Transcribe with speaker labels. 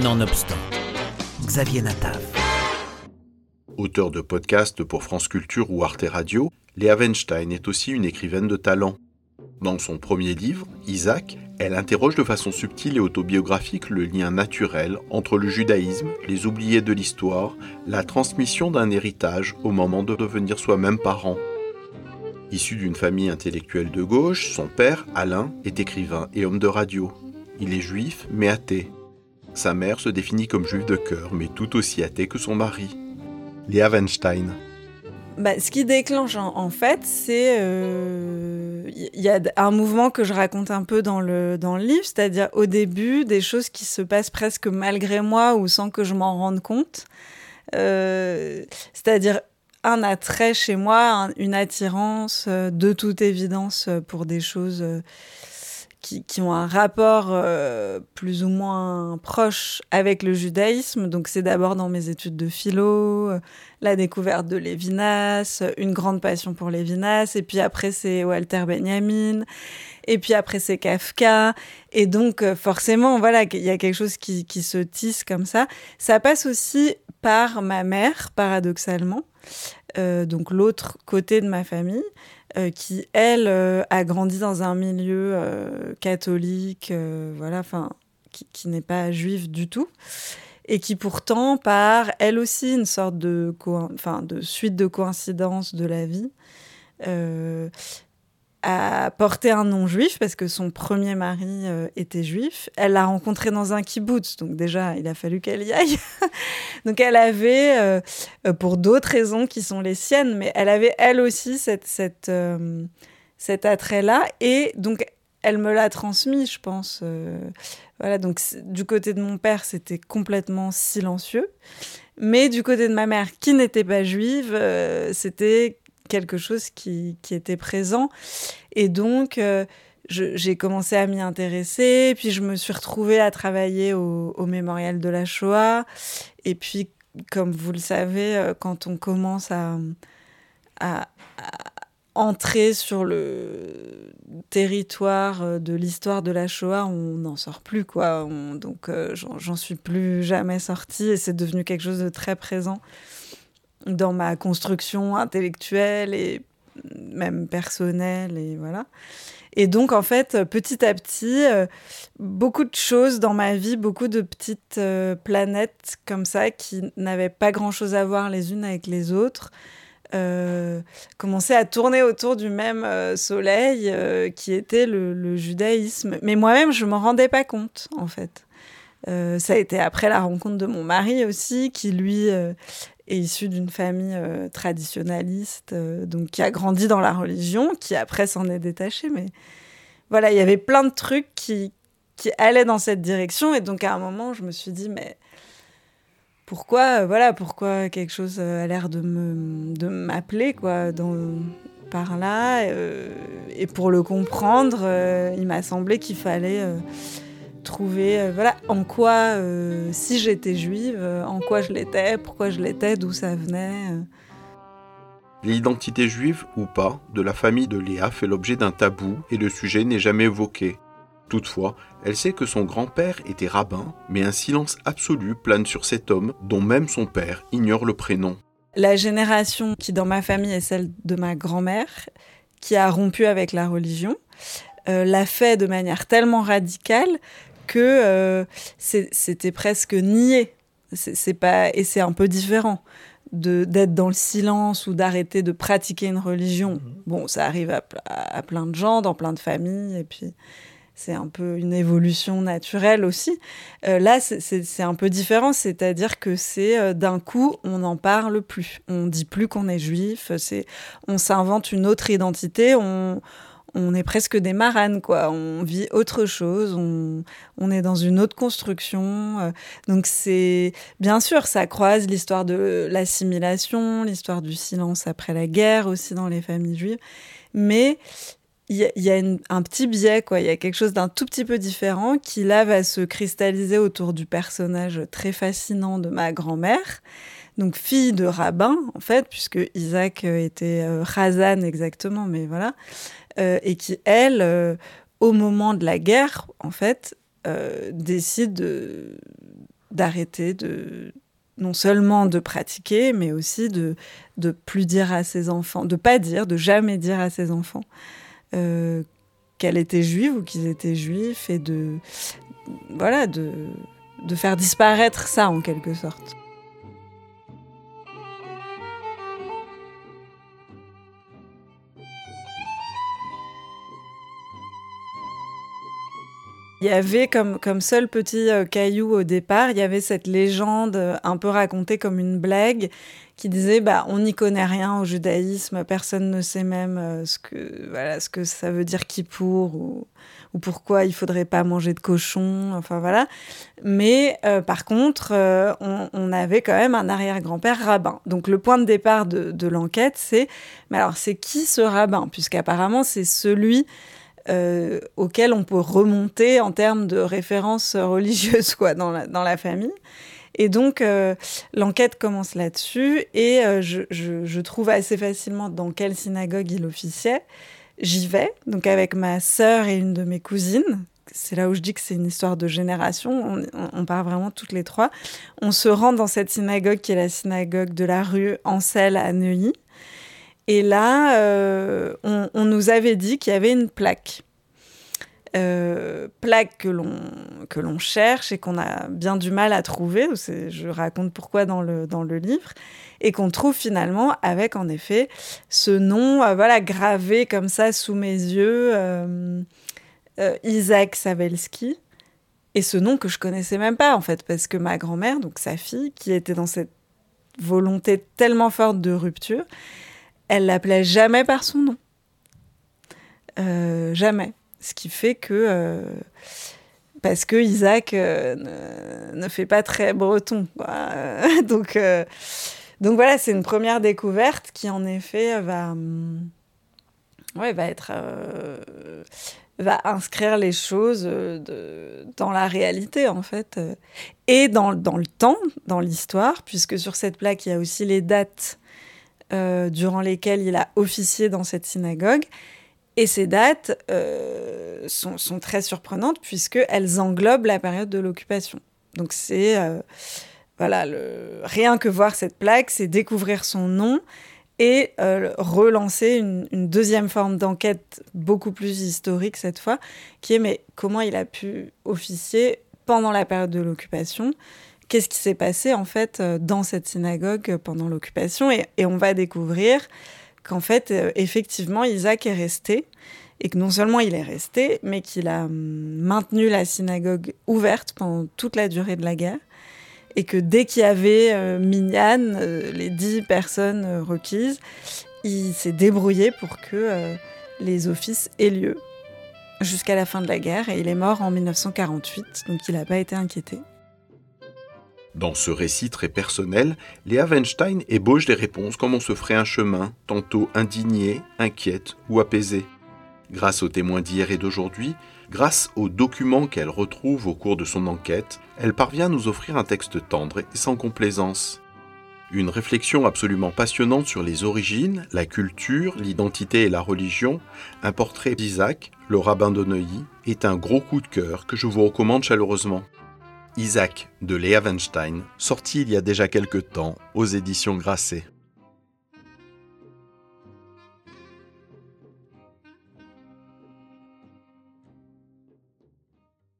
Speaker 1: Nonobstant, Xavier Natav.
Speaker 2: Auteur de podcasts pour France Culture ou Arte Radio, Léa Weinstein est aussi une écrivaine de talent. Dans son premier livre, Isaac, elle interroge de façon subtile et autobiographique le lien naturel entre le judaïsme, les oubliés de l'histoire, la transmission d'un héritage au moment de devenir soi-même parent. Issu d'une famille intellectuelle de gauche, son père, Alain, est écrivain et homme de radio. Il est juif, mais athée. Sa mère se définit comme juive de cœur, mais tout aussi athée que son mari. Léa Weinstein.
Speaker 3: Bah, ce qui déclenche en, fait, c'est il euh, y a un mouvement que je raconte un peu dans le dans le livre, c'est-à-dire au début des choses qui se passent presque malgré moi ou sans que je m'en rende compte. Euh, c'est-à-dire un attrait chez moi, une attirance euh, de toute évidence pour des choses qui, ont un rapport euh, plus ou moins proche avec le judaïsme. Donc c'est d'abord dans mes études de philo, euh, la découverte de Lévinas, une grande passion pour Lévinas, et puis après c'est Walter Benjamin, et puis après c'est Kafka. Et donc euh, forcément, voilà, il y a quelque chose qui se tisse comme ça. Ça passe aussi par ma mère, paradoxalement. donc l'autre côté de ma famille, euh, qui, elle, euh, a grandi dans un milieu euh, catholique, voilà, enfin, qui, n'est pas juif du tout, et qui pourtant, par elle aussi une sorte de, enfin, de suite de coïncidences de la vie, a porté un nom juif parce que son premier mari euh, était juif. Elle l'a rencontré dans un kibbutz, donc déjà il a fallu qu'elle y aille. donc elle avait, euh, euh, pour d'autres raisons qui sont les siennes, mais elle avait elle aussi cette, cet attrait-là et donc elle me l'a transmis, je pense. voilà, donc du côté de mon père c'était complètement silencieux. Mais du côté de ma mère, qui n'était pas juive, c'était quelque chose qui, était présent. Et donc, euh, j'ai commencé à m'y intéresser, puis je me suis retrouvée à travailler au, mémorial de la Shoah. Et puis, comme vous le savez, euh, quand on commence à, à, entrer sur le territoire euh, de l'histoire de la Shoah, on n'en sort plus, quoi. donc, j'en suis plus jamais sortie et c'est devenu quelque chose de très présent dans ma construction intellectuelle et même personnelle et voilà. Et donc en fait, petit à petit, euh, beaucoup de choses dans ma vie, beaucoup de petites euh, planètes comme ça qui n'avaient pas grand-chose à voir les unes avec les autres. Euh, commençaient à tourner autour du même soleil qui était le, judaïsme. Mais moi-même, je m'en rendais pas compte, en fait. ça a été après la rencontre de mon mari aussi, qui lui est issu d'une famille euh, traditionnaliste, euh, donc qui a grandi dans la religion, qui après s'en est détaché. Mais voilà, il y avait plein de trucs qui, qui allaient dans cette direction. Et donc à un moment, je me suis dit, mais pourquoi, euh, voilà, pourquoi quelque chose a l'air de me de m'appeler quoi dans par là et pour le comprendre, il m'a semblé qu'il fallait trouver euh, voilà en quoi euh, si j'étais juive euh, en quoi je l'étais pourquoi je l'étais d'où ça venait
Speaker 2: L'identité juive ou pas de la famille de Léa fait l'objet d'un tabou et le sujet n'est jamais évoqué. Toutefois, elle sait que son grand-père était rabbin, mais un silence absolu plane sur cet homme dont même son père ignore le prénom.
Speaker 3: La génération qui dans ma famille est celle de ma grand-mère, qui a rompu avec la religion, l'a fait de manière tellement radicale que euh, c'était presque nié. C'est pas et c'est un peu différent de d'être dans le silence ou d'arrêter de pratiquer une religion. Mhm. Bon, ça arrive à, plein de gens, dans plein de familles, et puis c'est un peu une évolution naturelle aussi. Euh, là, c'est un peu différent, c'est-à-dire que c'est euh, d'un coup, on n'en parle plus. On dit plus qu'on est juif, c'est on s'invente une autre identité, on on est presque des maranes, quoi. On vit autre chose, on, est dans une autre construction. Euh. donc c'est bien sûr, ça croise l'histoire de l'assimilation, l'histoire du silence après la guerre aussi dans les familles juives. Mais il y a, un petit biais, quoi. Il y a quelque chose d'un tout petit peu différent qui là va se cristalliser autour du personnage très fascinant de ma grand-mère donc fille de rabbin en fait, puisque Isaac était euh, exactement, mais voilà. Euh, et qui, elle, euh, au moment de la guerre, en fait, euh, décide d'arrêter de non seulement de pratiquer, mais aussi de de plus dire à ses enfants, de pas dire, de jamais dire à ses enfants qu'elle était juive ou qu'ils étaient juifs et de voilà de de faire disparaître ça en quelque sorte. Il y avait comme, comme seul petit euh, caillou au départ, il y avait cette légende euh, un peu racontée comme une blague qui disait bah on n'y connaît rien au judaïsme, personne ne sait même euh, ce que voilà ce que ça veut dire kippour ou, ou pourquoi il faudrait pas manger de cochon, enfin voilà. Mais par contre, on, on, avait quand même un arrière-grand-père rabbin. Donc le point de départ de, de l'enquête, c'est mais alors c'est qui ce rabbin? Puisqu'apparemment c'est celui euh, auquel on peut remonter en termes de références religieuses quoi, dans, la, dans la famille. Et donc, euh, l'enquête commence là-dessus et euh, je, je, trouve assez facilement dans quelle synagogue il officiait. J'y vais, donc avec ma sœur et une de mes cousines. C'est là où je dis que c'est une histoire de génération. On, on, on, part vraiment toutes les trois. On se rend dans cette synagogue qui est la synagogue de la rue Ansel à Neuilly. Et là, euh, on, nous avait dit qu'il y avait une plaque. Euh, plaque que l'on que l'on cherche et qu'on a bien du mal à trouver. Je raconte pourquoi dans le dans le livre et qu'on trouve finalement avec en effet ce nom euh, voilà gravé comme ça sous mes yeux Isaac Savelski et ce nom que je connaissais même pas en fait parce que ma grand-mère donc sa fille qui était dans cette volonté tellement forte de rupture elle l'appelait jamais par son nom. Euh, jamais. Ce qui fait que. Euh, parce que Isaac euh, ne, ne, fait pas très breton. Donc, donc voilà, c'est une première découverte qui, en effet, va. Ouais, va être. Va inscrire les choses de, dans la réalité, en fait. Et dans, dans le temps, dans l'histoire, puisque sur cette plaque, il y a aussi les dates euh, durant lesquelles il a officié dans cette synagogue. Et ces dates euh, sont, très surprenantes puisqu'elles englobent la période de l'occupation. Donc c'est... Euh, voilà, rien que voir cette plaque, c'est découvrir son nom et relancer une, une, deuxième forme d'enquête beaucoup plus historique cette fois, qui est mais comment il a pu officier pendant la période de l'occupation qu'est-ce qui s'est passé en fait euh, dans cette synagogue pendant l'occupation. Et, on va découvrir qu'en fait euh, effectivement Isaac est resté. Et que non seulement il est resté mais qu'il a hum, maintenu la synagogue ouverte pendant toute la durée de la guerre. Et que dès qu'il y avait euh, euh, les dix personnes requises, il s'est débrouillé pour que les offices aient lieu jusqu'à la fin de la guerre. Et il est mort en 1948 donc il n'a pas été inquiété.
Speaker 2: Dans ce récit très personnel, Léa Weinstein ébauche des réponses comme on se ferait un chemin, tantôt indigné, inquiète ou apaisé. Grâce aux témoins d'hier et d'aujourd'hui, grâce aux documents qu'elle retrouve au cours de son enquête, elle parvient à nous offrir un texte tendre et sans complaisance. Une réflexion absolument passionnante sur les origines, la culture, l'identité et la religion, un portrait d'Isaac, le rabbin de Neuilly, est un gros coup de cœur que je vous recommande chaleureusement. Isaac de Léa Weinstein, sorti il y a déjà quelque temps aux éditions Grasset.